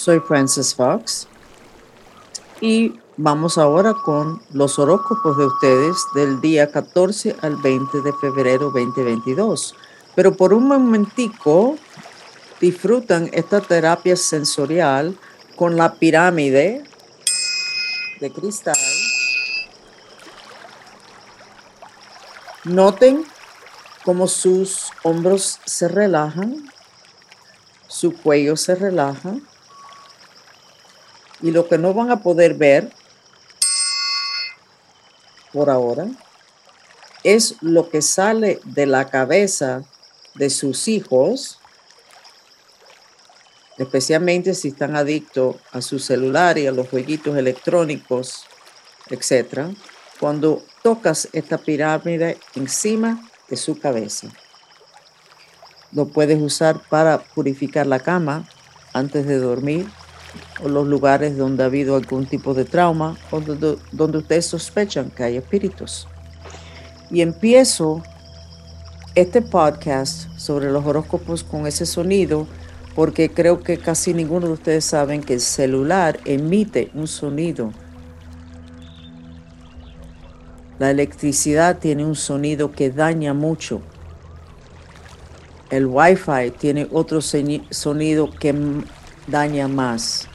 Soy Frances Fox y vamos ahora con los horóscopos de ustedes del día 14 al 20 de febrero 2022. Pero por un momentico disfrutan esta terapia sensorial con la pirámide de cristal. Noten cómo sus hombros se relajan, su cuello se relaja y lo que no van a poder ver por ahora es lo que sale de la cabeza de sus hijos, especialmente si están adictos a su celular y a los jueguitos electrónicos, etc. Cuando tocas esta pirámide encima de su cabeza. Lo puedes usar para purificar la cama antes de dormir o los lugares donde ha habido algún tipo de trauma o donde, ustedes sospechan que hay espíritus. Y empiezo este podcast sobre los horóscopos con ese sonido porque creo que casi ninguno de ustedes saben que el celular emite un sonido. La electricidad tiene un sonido que daña mucho. El wifi tiene otro sonido que daña más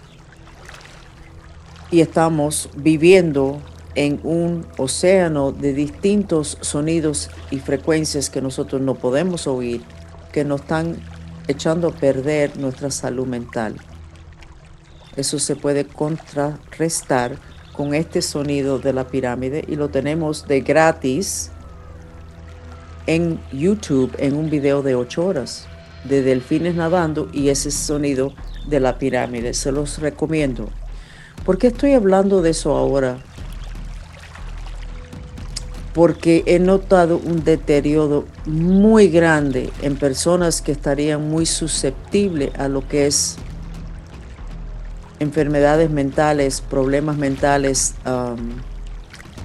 y estamos viviendo en un océano de distintos sonidos y frecuencias que nosotros no podemos oír, que nos están echando a perder nuestra salud mental. Eso se puede contrarrestar con este sonido de la pirámide y lo tenemos de gratis en YouTube en un video de 8 horas de delfines nadando y ese sonido de la pirámide. Se los recomiendo. ¿Por qué estoy hablando de eso ahora? Porque he notado un deterioro muy grande en personas que estarían muy susceptibles a lo que es enfermedades mentales, problemas mentales, um,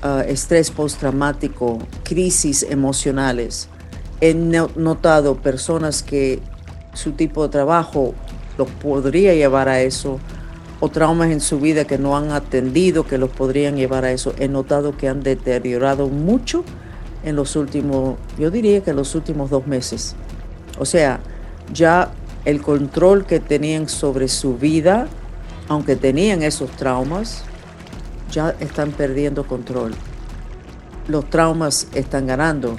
uh, estrés postraumático, crisis emocionales. He notado personas que su tipo de trabajo los podría llevar a eso o traumas en su vida que no han atendido que los podrían llevar a eso. He notado que han deteriorado mucho en los últimos, yo diría que en los últimos dos meses. O sea, ya el control que tenían sobre su vida, aunque tenían esos traumas, ya están perdiendo control. Los traumas están ganando,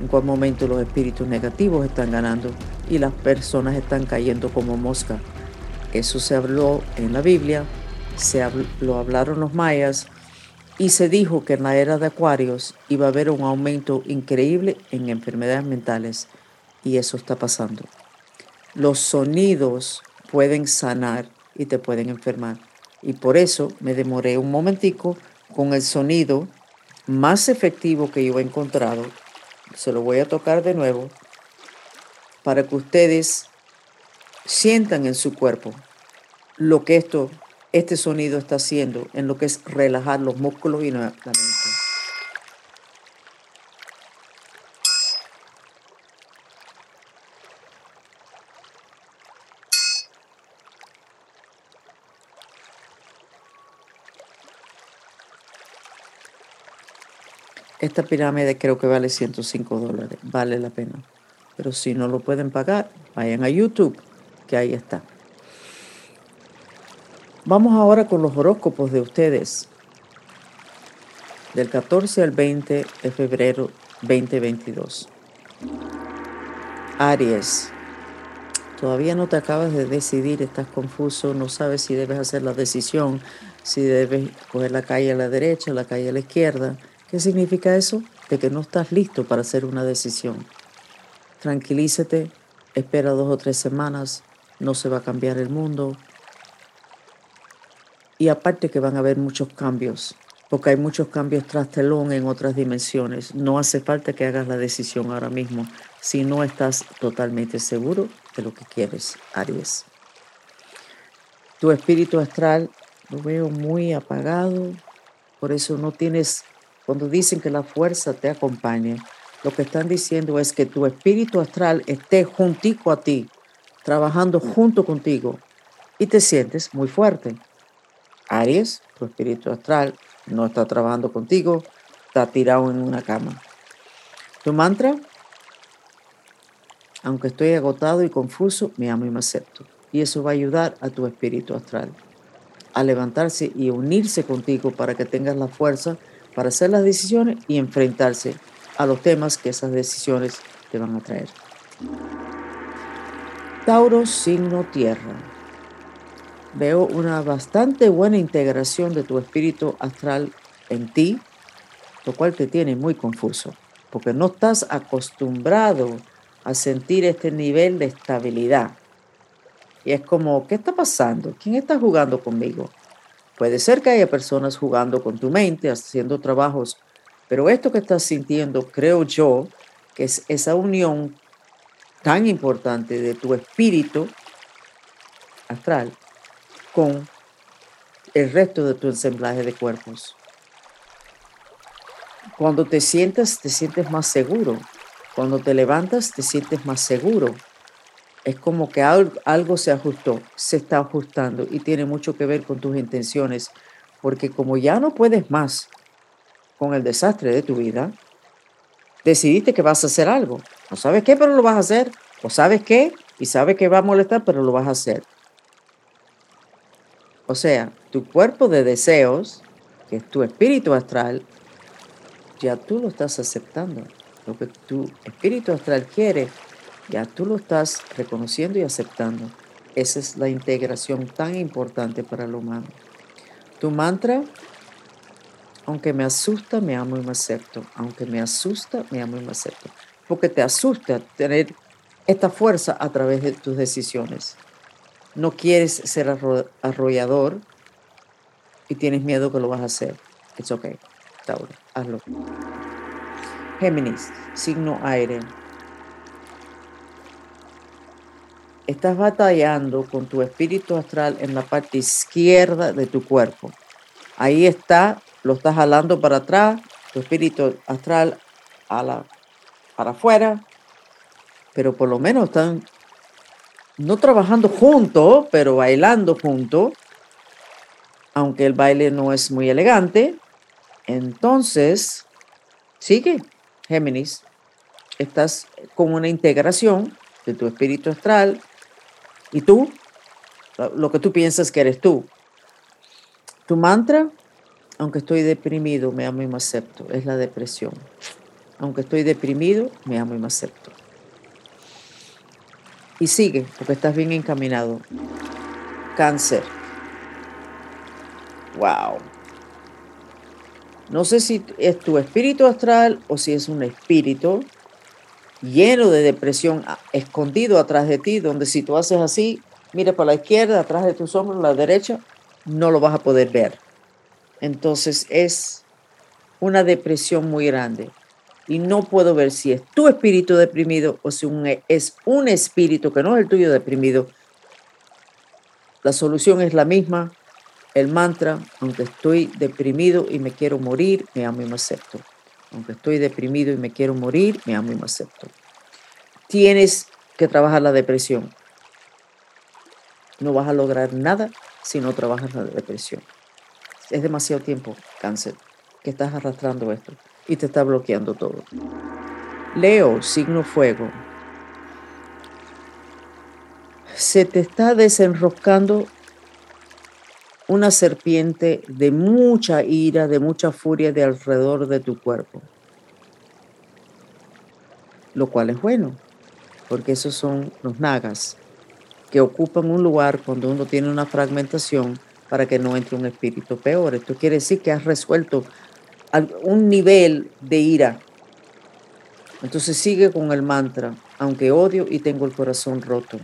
en cual momento los espíritus negativos están ganando y las personas están cayendo como mosca. Eso se habló en la Biblia, se lo hablaron los mayas y se dijo que en la era de Acuarios iba a haber un aumento increíble en enfermedades mentales y eso está pasando. Los sonidos pueden sanar y te pueden enfermar. Y por eso me demoré un momentico con el sonido más efectivo que yo he encontrado. Se lo voy a tocar de nuevo para que ustedes sientan en su cuerpo lo que esto, este sonido está haciendo en lo que es relajar los músculos y la mente. Esta pirámide creo que vale 105 dólares, vale la pena. Pero si no lo pueden pagar, vayan a YouTube, que ahí está. Vamos ahora con los horóscopos de ustedes del 14 al 20 de febrero 2022. Aries, todavía no te acabas de decidir, estás confuso, no sabes si debes hacer la decisión, si debes coger la calle a la derecha, la calle a la izquierda. ¿Qué significa eso? De que no estás listo para hacer una decisión. Tranquilízate, espera dos o tres semanas, no se va a cambiar el mundo, y aparte que van a haber muchos cambios, porque hay muchos cambios tras telón en otras dimensiones. No hace falta que hagas la decisión ahora mismo si no estás totalmente seguro de lo que quieres, Aries. Tu espíritu astral lo veo muy apagado, por eso no tienes, cuando dicen que la fuerza te acompañe, lo que están diciendo es que tu espíritu astral esté juntico a ti, trabajando junto contigo, y te sientes muy fuerte. Aries, tu espíritu astral no está trabajando contigo, está tirado en una cama. Tu mantra, aunque estoy agotado y confuso, me amo y me acepto. Y eso va a ayudar a tu espíritu astral a levantarse y unirse contigo para que tengas la fuerza para hacer las decisiones y enfrentarse a los temas que esas decisiones te van a traer. Tauro, signo tierra. Veo una bastante buena integración de tu espíritu astral en ti, lo cual te tiene muy confuso, porque no estás acostumbrado a sentir este nivel de estabilidad. Y es como, ¿qué está pasando? ¿Quién está jugando conmigo? Puede ser que haya personas jugando con tu mente, haciendo trabajos, pero esto que estás sintiendo, creo yo, que es esa unión tan importante de tu espíritu astral con el resto de tu ensamblaje de cuerpos. Cuando te sientas, te sientes más seguro. Cuando te levantas, te sientes más seguro. Es como que algo se ajustó, se está ajustando y tiene mucho que ver con tus intenciones, porque como ya no puedes más con el desastre de tu vida, decidiste que vas a hacer algo. No sabes qué, pero lo vas a hacer. O sabes qué y sabes que va a molestar, pero lo vas a hacer. O sea, tu cuerpo de deseos, que es tu espíritu astral, ya tú lo estás aceptando. Lo que tu espíritu astral quiere, ya tú lo estás reconociendo y aceptando. Esa es la integración tan importante para el humano. Tu mantra, aunque me asusta, me amo y me acepto. Aunque me asusta, me amo y me acepto. Porque te asusta tener esta fuerza a través de tus decisiones. No quieres ser arrollador y tienes miedo que lo vas a hacer. It's okay, Tauro, hazlo. Géminis, signo aire. Estás batallando con tu espíritu astral en la parte izquierda de tu cuerpo. Ahí está, lo estás jalando para atrás, tu espíritu astral a la, para afuera, pero por lo menos están no trabajando juntos, pero bailando juntos, aunque el baile no es muy elegante. Entonces, sigue, Géminis, estás con una integración de tu espíritu astral y tú, lo que tú piensas que eres tú. Tu mantra, aunque estoy deprimido, me amo y me acepto, es la depresión. Aunque estoy deprimido, me amo y me acepto y sigue, porque estás bien encaminado. Cáncer. Wow. No sé si es tu espíritu astral o si es un espíritu lleno de depresión escondido atrás de ti, donde si tú haces así, mira para la izquierda, atrás de tus hombros, la derecha, no lo vas a poder ver. Entonces es una depresión muy grande y no puedo ver si es tu espíritu deprimido o si es un espíritu que no es el tuyo deprimido. La solución es la misma. El mantra, aunque estoy deprimido y me quiero morir, me amo y me acepto. Aunque estoy deprimido y me quiero morir, me amo y me acepto. Tienes que trabajar la depresión. No vas a lograr nada si no trabajas la depresión. Es demasiado tiempo, cáncer, que estás arrastrando esto y te está bloqueando todo. Leo, signo fuego. Se te está desenroscando una serpiente de mucha ira, de mucha furia de alrededor de tu cuerpo. Lo cual es bueno, porque esos son los nagas, que ocupan un lugar cuando uno tiene una fragmentación para que no entre un espíritu peor. Esto quiere decir que has resuelto un nivel de ira. Entonces sigue con el mantra, aunque odio y tengo el corazón roto,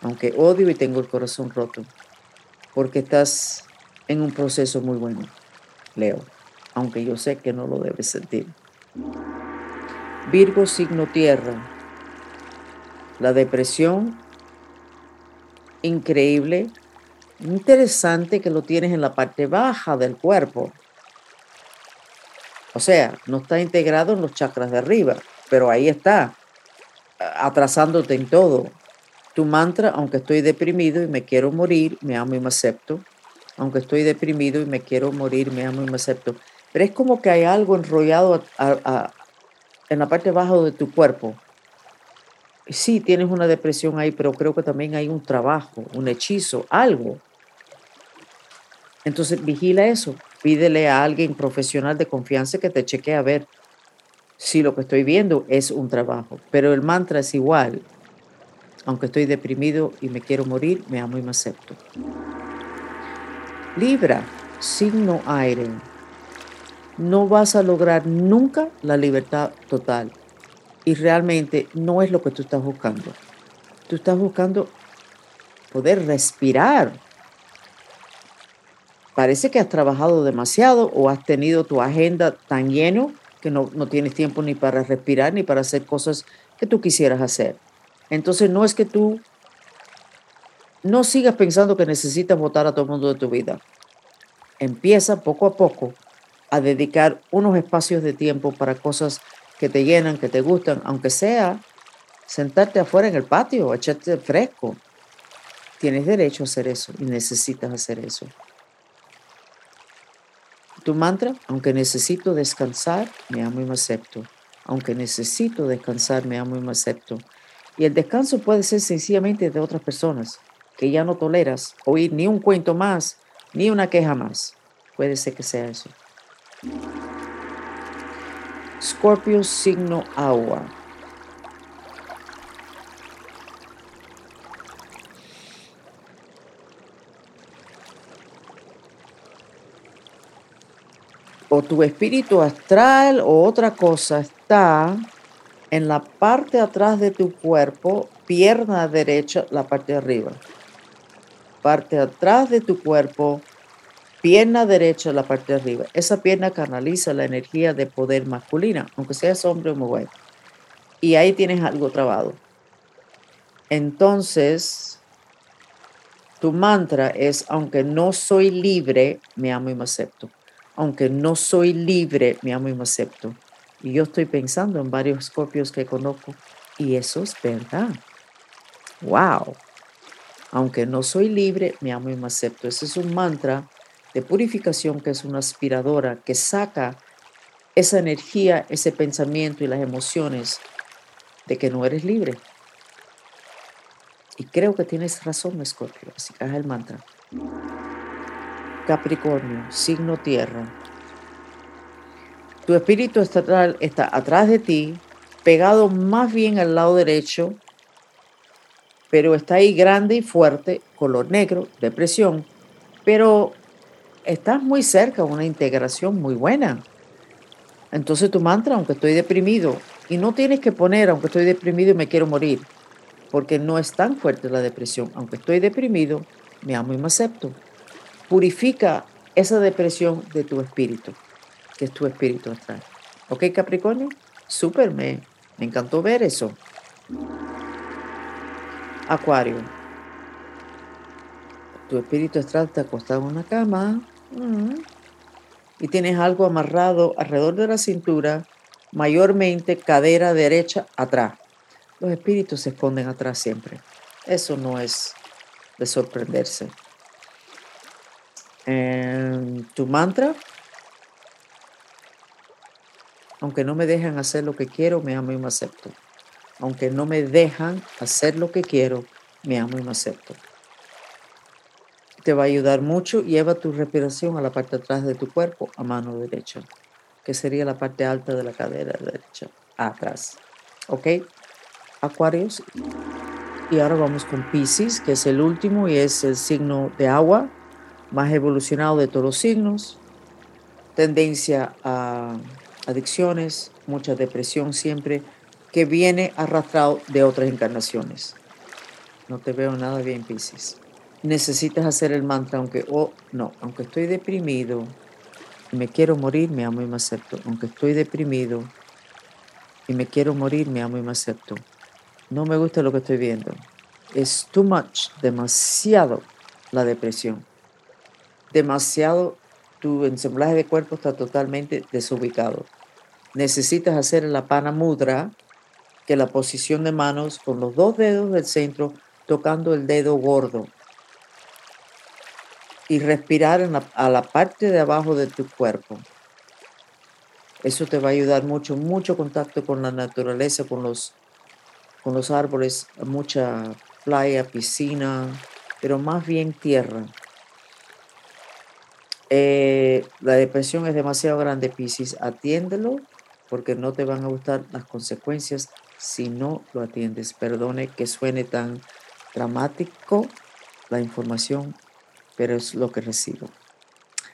aunque odio y tengo el corazón roto, porque estás en un proceso muy bueno, Leo, aunque yo sé que no lo debes sentir. Virgo, signo tierra, la depresión, increíble, interesante que lo tienes en la parte baja del cuerpo o sea, no está integrado en los chakras de arriba, pero ahí está, atrasándote en todo. Tu mantra, aunque estoy deprimido y me quiero morir, me amo y me acepto. Aunque estoy deprimido y me quiero morir, me amo y me acepto. Pero es como que hay algo enrollado en la parte baja de tu cuerpo. Sí, tienes una depresión ahí, pero creo que también hay un trabajo, un hechizo, algo. Entonces, vigila eso. Pídele a alguien profesional de confianza que te chequee a ver si lo que estoy viendo es un trabajo. Pero el mantra es igual. Aunque estoy deprimido y me quiero morir, me amo y me acepto. Libra, signo aire. No vas a lograr nunca la libertad total. Y realmente no es lo que tú estás buscando. Tú estás buscando poder respirar. Parece que has trabajado demasiado o has tenido tu agenda tan lleno que no, no tienes tiempo ni para respirar ni para hacer cosas que tú quisieras hacer. Entonces no es que tú no sigas pensando que necesitas votar a todo el mundo de tu vida. Empieza poco a poco a dedicar unos espacios de tiempo para cosas que te llenan, que te gustan, aunque sea sentarte afuera en el patio, echarte fresco. Tienes derecho a hacer eso y necesitas hacer eso. Tu mantra, aunque necesito descansar, me amo y me acepto. Aunque necesito descansar, me amo y me acepto. Y el descanso puede ser sencillamente de otras personas, que ya no toleras oír ni un cuento más, ni una queja más. Puede ser que sea eso. Scorpio signo agua. O tu espíritu astral o otra cosa está en la parte atrás de tu cuerpo, pierna derecha, la parte de arriba. Parte atrás de tu cuerpo, pierna derecha, la parte de arriba. Esa pierna canaliza la energía de poder masculina, aunque seas hombre o mujer. Y ahí tienes algo trabado. Entonces, tu mantra es, aunque no soy libre, me amo y me acepto. Aunque no soy libre, me amo y me acepto. Y yo estoy pensando en varios escorpios que conozco y eso es verdad. ¡Wow! Aunque no soy libre, me amo y me acepto. Ese es un mantra de purificación que es una aspiradora que saca esa energía, ese pensamiento y las emociones de que no eres libre. Y creo que tienes razón, Escorpio. Así que el mantra. Capricornio, signo tierra. Tu espíritu estatal está atrás de ti, pegado más bien al lado derecho, pero está ahí grande y fuerte, color negro, depresión, pero estás muy cerca, una integración muy buena. Entonces tu mantra, aunque estoy deprimido, y no tienes que poner, aunque estoy deprimido y me quiero morir, porque no es tan fuerte la depresión. Aunque estoy deprimido, me amo y me acepto. Purifica esa depresión de tu espíritu que es tu espíritu astral. ¿Ok, Capricornio? Súper, me, me encantó ver eso. Acuario. Tu espíritu astral está acostado en una cama mm, y tienes algo amarrado alrededor de la cintura, mayormente cadera derecha atrás. Los espíritus se esconden atrás siempre. Eso no es de sorprenderse. Tu mantra aunque no me dejan hacer lo que quiero, me amo y me acepto. Aunque no me dejan hacer lo que quiero, me amo y me acepto. Te va a ayudar mucho. Lleva tu respiración a la parte atrás de tu cuerpo, a mano derecha, que sería la parte alta de la cadera derecha, atrás. ¿Ok? Acuarios. Y ahora vamos con Pisces, que es el último y es el signo de agua, más evolucionado de todos los signos. Tendencia a adicciones, mucha depresión siempre, que viene arrastrado de otras encarnaciones. No te veo nada bien, Pisces. Necesitas hacer el mantra, aunque, oh, no, aunque estoy deprimido, y me quiero morir, me amo y me acepto. Aunque estoy deprimido y me quiero morir, me amo y me acepto. No me gusta lo que estoy viendo. Es too much, demasiado la depresión. Demasiado tu ensamblaje de cuerpo está totalmente desubicado. Necesitas hacer la pana mudra, que la posición de manos con los dos dedos del centro tocando el dedo gordo y respirar a la parte de abajo de tu cuerpo. Eso te va a ayudar mucho, mucho contacto con la naturaleza, con los, con los árboles, mucha playa, piscina, pero más bien tierra. Eh, la depresión es demasiado grande, Piscis. Atiéndelo porque no te van a gustar las consecuencias si no lo atiendes. Perdone que suene tan dramático la información, pero es lo que recibo.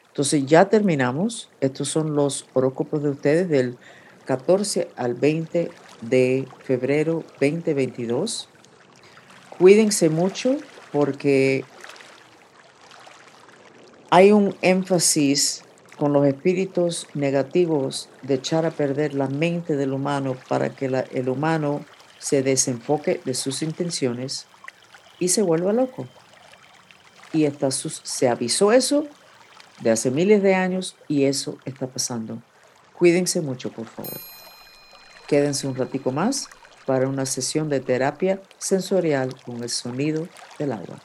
Entonces ya terminamos. Estos son los horóscopos de ustedes del 14 al 20 de febrero 2022. Cuídense mucho porque hay un énfasis con los espíritus negativos de echar a perder la mente del humano para que el humano se desenfoque de sus intenciones y se vuelva loco. Y está se avisó eso de hace miles de años y eso está pasando. Cuídense mucho, por favor. Quédense un ratico más para una sesión de terapia sensorial con el sonido del agua.